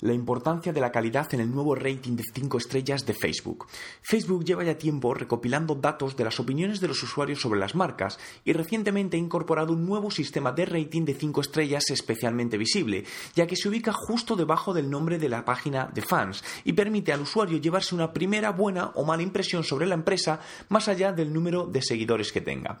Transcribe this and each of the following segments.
La importancia de la calidad en el nuevo rating de 5 estrellas de Facebook. Facebook lleva ya tiempo recopilando datos de las opiniones de los usuarios sobre las marcas y recientemente ha incorporado un nuevo sistema de rating de 5 estrellas especialmente visible, ya que se ubica justo debajo del nombre de la página de fans y permite al usuario llevarse una primera buena o mala impresión sobre la empresa más allá del número de seguidores que tenga.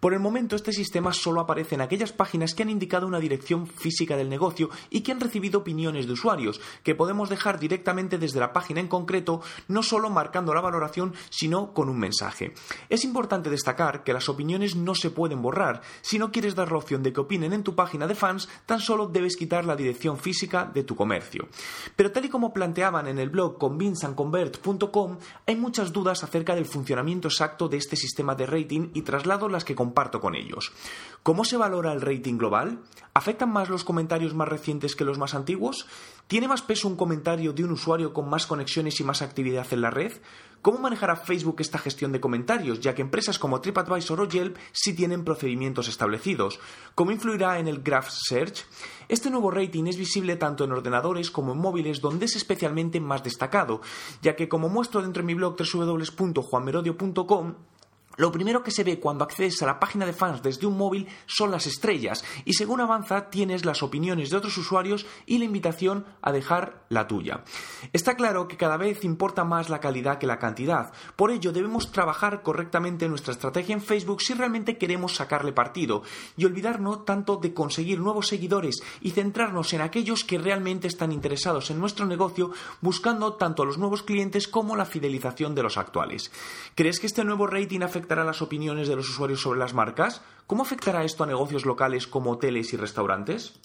Por el momento este sistema solo aparece en aquellas páginas que han indicado una dirección física del negocio y que han recibido opiniones de usuarios, que podemos dejar directamente desde la página en concreto, no solo marcando la valoración, sino con un mensaje. Es importante destacar que las opiniones no se pueden borrar. Si no quieres dar la opción de que opinen en tu página de fans, tan solo debes quitar la dirección física de tu comercio. Pero tal y como planteaban en el blog convinceandconvert.com, hay muchas dudas acerca del funcionamiento exacto de este sistema de rating y traslado las que comparto con ellos. ¿Cómo se valora el rating global? ¿Afectan más los comentarios más recientes que los más antiguos? ¿Tiene más peso un comentario de un usuario con más conexiones y más actividad en la red? ¿Cómo manejará Facebook esta gestión de comentarios, ya que empresas como TripAdvisor o Yelp sí tienen procedimientos establecidos? ¿Cómo influirá en el Graph Search? Este nuevo rating es visible tanto en ordenadores como en móviles, donde es especialmente más destacado, ya que como muestro dentro de mi blog www.juanmerodio.com, lo primero que se ve cuando accedes a la página de fans desde un móvil son las estrellas y según avanza tienes las opiniones de otros usuarios y la invitación a dejar la tuya. Está claro que cada vez importa más la calidad que la cantidad, por ello debemos trabajar correctamente nuestra estrategia en Facebook si realmente queremos sacarle partido y olvidarnos tanto de conseguir nuevos seguidores y centrarnos en aquellos que realmente están interesados en nuestro negocio buscando tanto a los nuevos clientes como la fidelización de los actuales. ¿Crees que este nuevo rating afecta afectará las opiniones de los usuarios sobre las marcas? ¿Cómo afectará esto a negocios locales como hoteles y restaurantes?